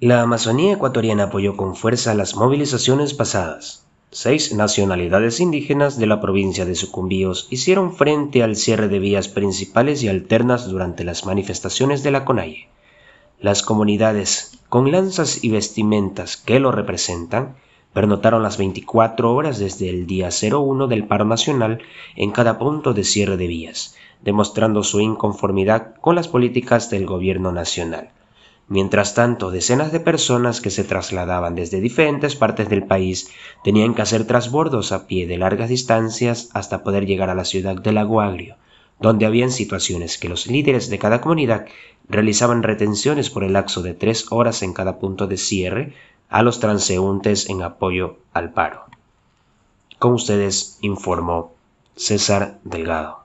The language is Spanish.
La Amazonía ecuatoriana apoyó con fuerza las movilizaciones pasadas. Seis nacionalidades indígenas de la provincia de Sucumbíos hicieron frente al cierre de vías principales y alternas durante las manifestaciones de la CONAIE. Las comunidades, con lanzas y vestimentas que lo representan, pernotaron las 24 horas desde el día 01 del paro nacional en cada punto de cierre de vías, demostrando su inconformidad con las políticas del gobierno nacional. Mientras tanto, decenas de personas que se trasladaban desde diferentes partes del país tenían que hacer trasbordos a pie de largas distancias hasta poder llegar a la ciudad de Lago Agrio, donde habían situaciones que los líderes de cada comunidad realizaban retenciones por el lapso de tres horas en cada punto de cierre a los transeúntes en apoyo al paro. Con ustedes informó César Delgado.